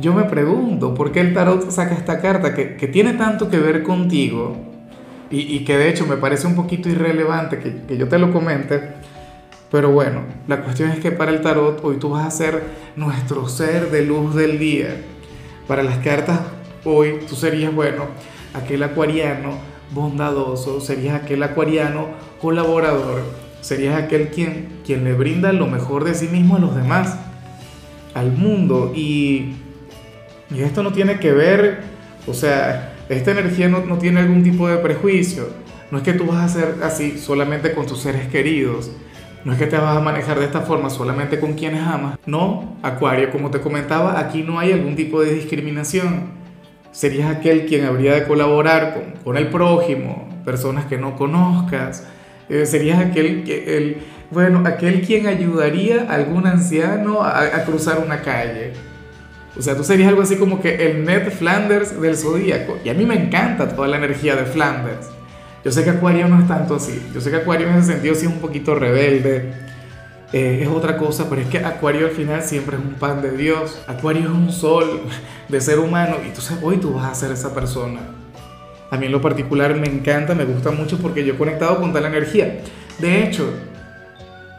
yo me pregunto por qué el tarot saca esta carta que, tiene tanto que ver contigo y, que de hecho me parece un poquito irrelevante que, que yo te lo comente. Pero bueno, la cuestión es que para el tarot hoy tú vas a ser nuestro ser de luz del día. Para las cartas hoy tú serías, bueno, aquel acuariano bondadoso, serías aquel acuariano colaborador, serías aquel quien, quien le brinda lo mejor de sí mismo a los demás, al mundo. Y y esto no tiene que ver, o sea, esta energía no, no tiene algún tipo de prejuicio. No es que tú vas a ser así solamente con tus seres queridos. No es que te vas a manejar de esta forma solamente con quienes amas. No, Acuario, como te comentaba, aquí no hay algún tipo de discriminación. Serías aquel quien habría de colaborar con, con el prójimo, personas que no conozcas. Eh, serías aquel, que, el, bueno, aquel quien ayudaría a algún anciano a, a cruzar una calle o sea, tú serías algo así como que el Ned Flanders del zodíaco. Y a mí me encanta toda la energía de Flanders. Yo sé que Acuario no es tanto así. Yo sé que Acuario en ese sentido sí es un poquito rebelde. Eh, es otra cosa, pero es que Acuario al final siempre es un pan de Dios. Acuario es un sol de ser humano. Y tú sabes, hoy tú vas a ser esa persona. A mí en lo particular me encanta, me gusta mucho porque yo he conectado con tal energía. De hecho,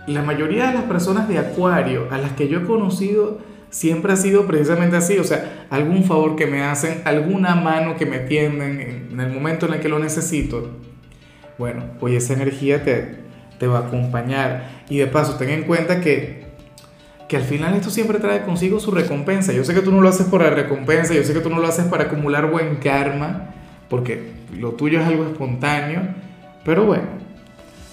la mayoría de las personas de Acuario a las que yo he conocido siempre ha sido precisamente así, o sea, algún favor que me hacen, alguna mano que me tienden en, el momento en el que lo necesito, bueno, pues esa energía te, te va a acompañar. Y de paso, ten en cuenta que, que al final esto siempre trae consigo su recompensa. Yo sé que tú no lo haces por la recompensa, yo sé que tú no lo haces para acumular buen karma, porque lo tuyo es algo espontáneo, pero bueno,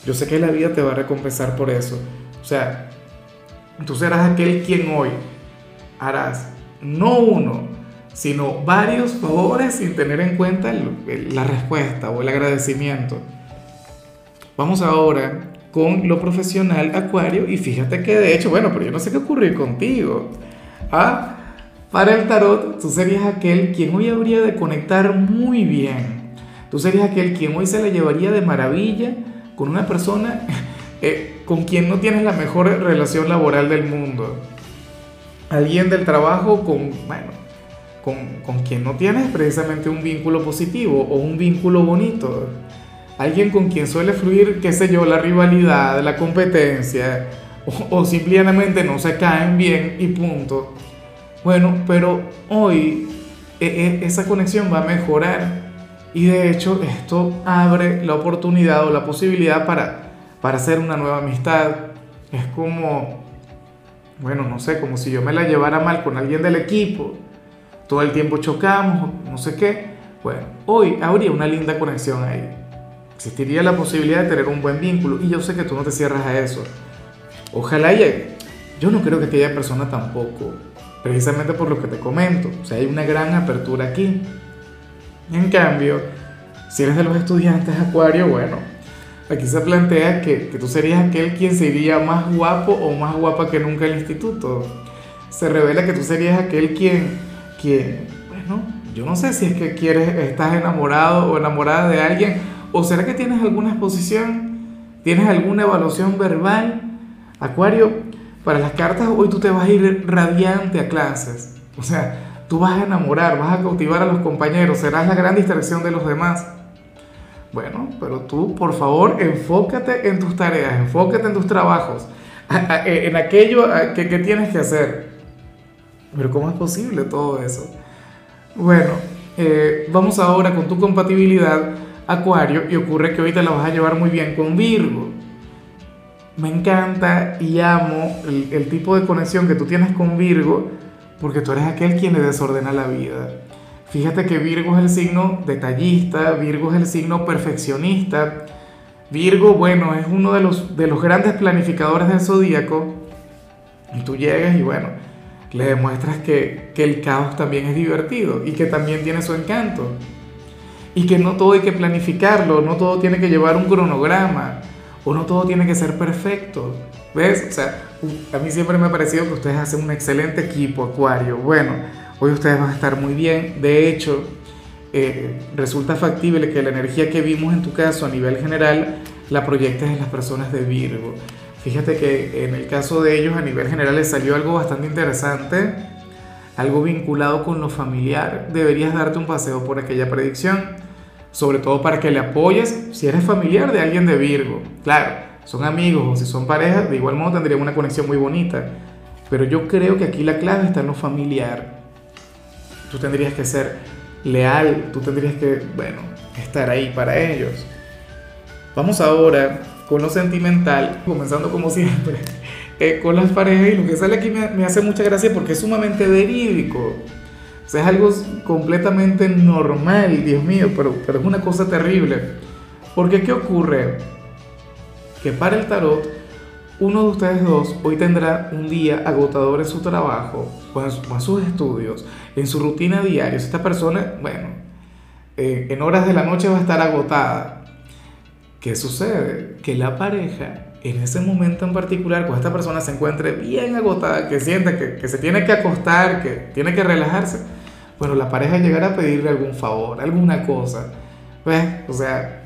yo sé que la vida te va a recompensar por eso. O sea, tú serás aquel quien hoy harás no uno, sino varios favores sin tener en cuenta la respuesta o el agradecimiento. Vamos ahora con lo profesional Acuario y fíjate que de hecho, bueno, pero yo no sé qué ocurrió contigo. Ah, para el tarot, tú serías aquel quien hoy habría de conectar muy bien. Tú serías aquel quien hoy se le llevaría de maravilla con una persona eh, con quien no tienes la mejor relación laboral del mundo alguien del trabajo con, bueno, con, con, quien no tienes precisamente un vínculo positivo o un vínculo bonito. Alguien con quien suele fluir, qué sé yo, la rivalidad, la competencia, o, simplemente no se caen bien y punto. Bueno, pero hoy e, e, esa conexión va a mejorar y de hecho esto abre la oportunidad o la posibilidad para, para hacer una nueva amistad. Es como bueno, no sé, como si yo me la llevara mal con alguien del equipo, todo el tiempo chocamos, no sé qué. Bueno, hoy habría una linda conexión ahí. Existiría la posibilidad de tener un buen vínculo y yo sé que tú no te cierras a eso. Ojalá llegue. Yo no creo que aquella persona tampoco, precisamente por lo que te comento. O sea, hay una gran apertura aquí. En cambio, si eres de los estudiantes Acuario, bueno, Aquí se plantea que, que, tú serías aquel quien sería más guapo o más guapa que nunca el instituto. Se revela que tú serías aquel quien, quien, bueno, yo no sé si es que quieres, estás enamorado o enamorada de alguien, o será que tienes alguna exposición, tienes alguna evaluación verbal. Acuario, para las cartas hoy tú te vas a ir radiante a clases. O sea, tú vas a enamorar, vas a cautivar a los compañeros, serás la gran distracción de los demás. Bueno, pero tú, por favor, enfócate en tus tareas, enfócate en tus trabajos, en aquello que, tienes que hacer. Pero ¿cómo es posible todo eso? Bueno, eh, vamos ahora con tu compatibilidad, Acuario, y ocurre que ahorita la vas a llevar muy bien con Virgo. Me encanta y amo el, el tipo de conexión que tú tienes con Virgo, porque tú eres aquel quien le desordena la vida. Fíjate que Virgo es el signo detallista, Virgo es el signo perfeccionista. Virgo, bueno, es uno de los, de los grandes planificadores del zodíaco. Y tú llegas y bueno, le demuestras que, que el caos también es divertido y que también tiene su encanto. Y que no todo hay que planificarlo, no todo tiene que llevar un cronograma, o no todo tiene que ser perfecto. ¿Ves? O sea, a mí siempre me ha parecido que ustedes hacen un excelente equipo, Acuario. Bueno, hoy ustedes van a estar muy bien. De hecho, eh, resulta factible que la energía que vimos en tu caso a nivel general la proyectes en las personas de Virgo. Fíjate que en el caso de ellos a nivel general les salió algo bastante interesante, algo vinculado con lo familiar. Deberías darte un paseo por aquella predicción, sobre todo para que le apoyes si eres familiar de alguien de Virgo. Claro, son amigos o si son parejas, de igual modo tendrían una conexión muy bonita. Pero yo creo que aquí la clave está en lo familiar. Tú tendrías que ser leal, tú tendrías que, bueno, estar ahí para ellos. Vamos ahora con lo sentimental, comenzando como siempre, eh, con las parejas y lo que sale aquí me, hace mucha gracia porque es sumamente verídico. O sea, es algo completamente normal, Dios mío, pero, pero es una cosa terrible. Porque ¿qué ocurre? Que para el tarot, uno de ustedes dos hoy tendrá un día agotador en su trabajo, o en, sus estudios, en su rutina diaria. Esta persona, bueno, eh, en horas de la noche va a estar agotada ¿Qué sucede? Que la pareja, en ese momento en particular, cuando esta persona se encuentre bien agotada, que sienta que, se tiene que acostar, que tiene que relajarse, bueno, la pareja llegará a pedirle algún favor, alguna cosa. ¿Ves? O sea,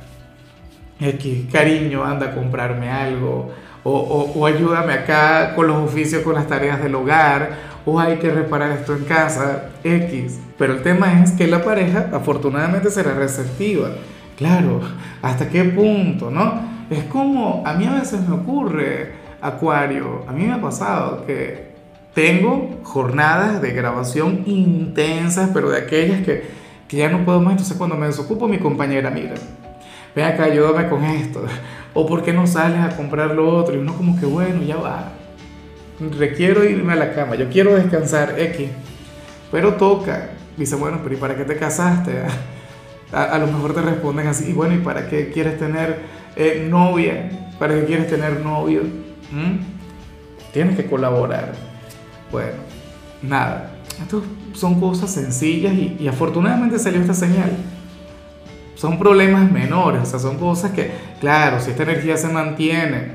X, cariño, anda a comprarme algo, o, ayúdame acá con los oficios, con las tareas del hogar, o hay que reparar esto en casa, X. Pero el tema es que la pareja afortunadamente será receptiva Claro, ¿hasta qué punto, no? Es como, a mí a veces me ocurre, Acuario, a mí me ha pasado que tengo jornadas de grabación intensas, pero de aquellas que, que ya no puedo más, entonces cuando me desocupo mi compañera, mira, ven acá, ayúdame con esto, o por qué no sales a comprar lo otro, y uno como que bueno, ya va, requiero irme a la cama, yo quiero descansar, X, pero toca, dice, bueno, pero ¿y para qué te casaste? a, lo mejor te responden así, y bueno, ¿y para qué quieres tener eh, novia? ¿Para qué quieres tener novio? ¿Mm? Tienes que colaborar. Bueno, nada, esto son cosas sencillas y, y afortunadamente salió esta señal. Son problemas menores, o sea, son cosas que, claro, si esta energía se mantiene,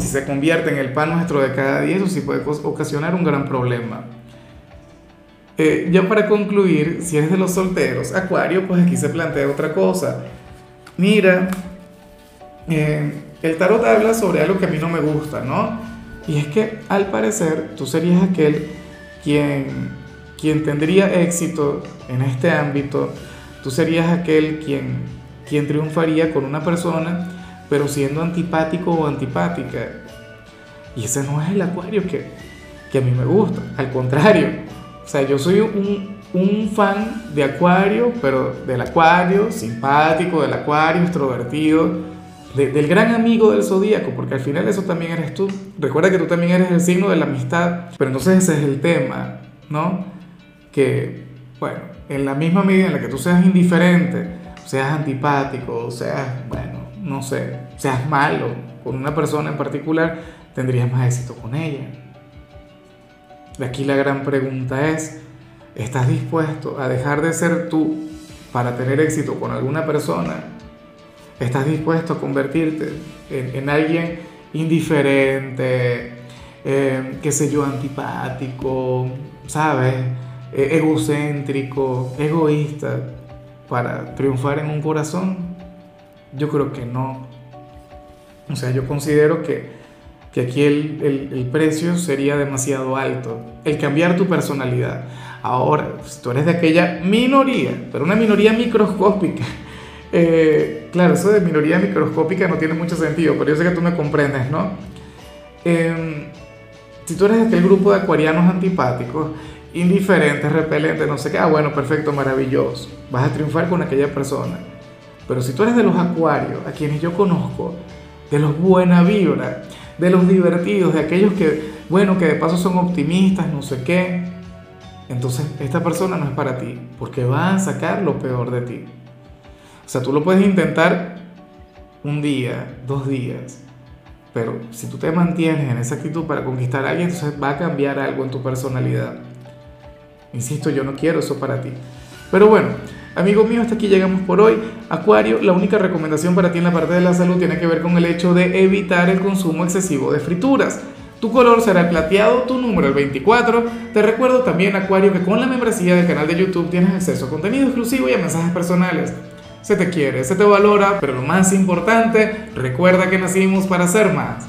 si se convierte en el pan nuestro de cada día, eso sí puede ocasionar un gran problema. Eh, ya para concluir, si eres de los solteros, Acuario, pues aquí se plantea otra cosa. Mira, eh, el tarot habla sobre algo que a mí no me gusta, ¿no? Y es que al parecer tú serías aquel quien, quien tendría éxito en este ámbito, tú serías aquel quien, quien triunfaría con una persona, pero siendo antipático o antipática. Y ese no es el acuario que, que a mí me gusta, al contrario. O sea, yo soy un, un fan de Acuario, pero del Acuario, simpático, del Acuario, extrovertido, del gran amigo del zodíaco, porque al final eso también eres tú. Recuerda que tú también eres el signo de la amistad, pero entonces ese es el tema, ¿no? Que, bueno, en la misma medida en la que tú seas indiferente, seas antipático, seas, bueno, no sé, seas malo con una persona en particular, tendrías más éxito con ella. De aquí la gran pregunta es, ¿estás dispuesto a dejar de ser tú para tener éxito con alguna persona? ¿Estás dispuesto a convertirte en, alguien indiferente, eh, qué sé yo, antipático, ¿sabes? E, egocéntrico, egoísta, para triunfar en un corazón? Yo creo que no. O sea, yo considero que que aquí el, el, precio sería demasiado alto. El cambiar tu personalidad. Ahora, si tú eres de aquella minoría, pero una minoría microscópica, eh, claro, eso de minoría microscópica no tiene mucho sentido, pero yo sé que tú me comprendes, ¿no? Em, si tú eres de aquel grupo de acuarianos antipáticos, indiferentes, repelentes, no sé qué, ah, bueno, perfecto, maravilloso, vas a triunfar con aquella persona. Pero si tú eres de los acuarios, a quienes yo conozco, de los buena vibra, de los divertidos, de aquellos que, bueno, que de paso son optimistas, no sé qué. Entonces, esta persona no es para ti, porque va a sacar lo peor de ti. O sea, tú lo puedes intentar un día, dos días, Pero si tú te mantienes en esa actitud para conquistar a alguien, entonces va a cambiar algo en tu personalidad. Insisto, yo no quiero eso para ti. Pero bueno, amigos míos, hasta aquí llegamos por hoy. Acuario, la única recomendación para ti en la parte de la salud tiene que ver con el hecho de evitar el consumo excesivo de frituras. Tu color será el plateado, tu número el 24. Te recuerdo también, Acuario, que con la membresía del canal de YouTube tienes acceso a contenido exclusivo y a mensajes personales. Se te quiere, se te valora, pero lo más importante, recuerda que nacimos para ser más.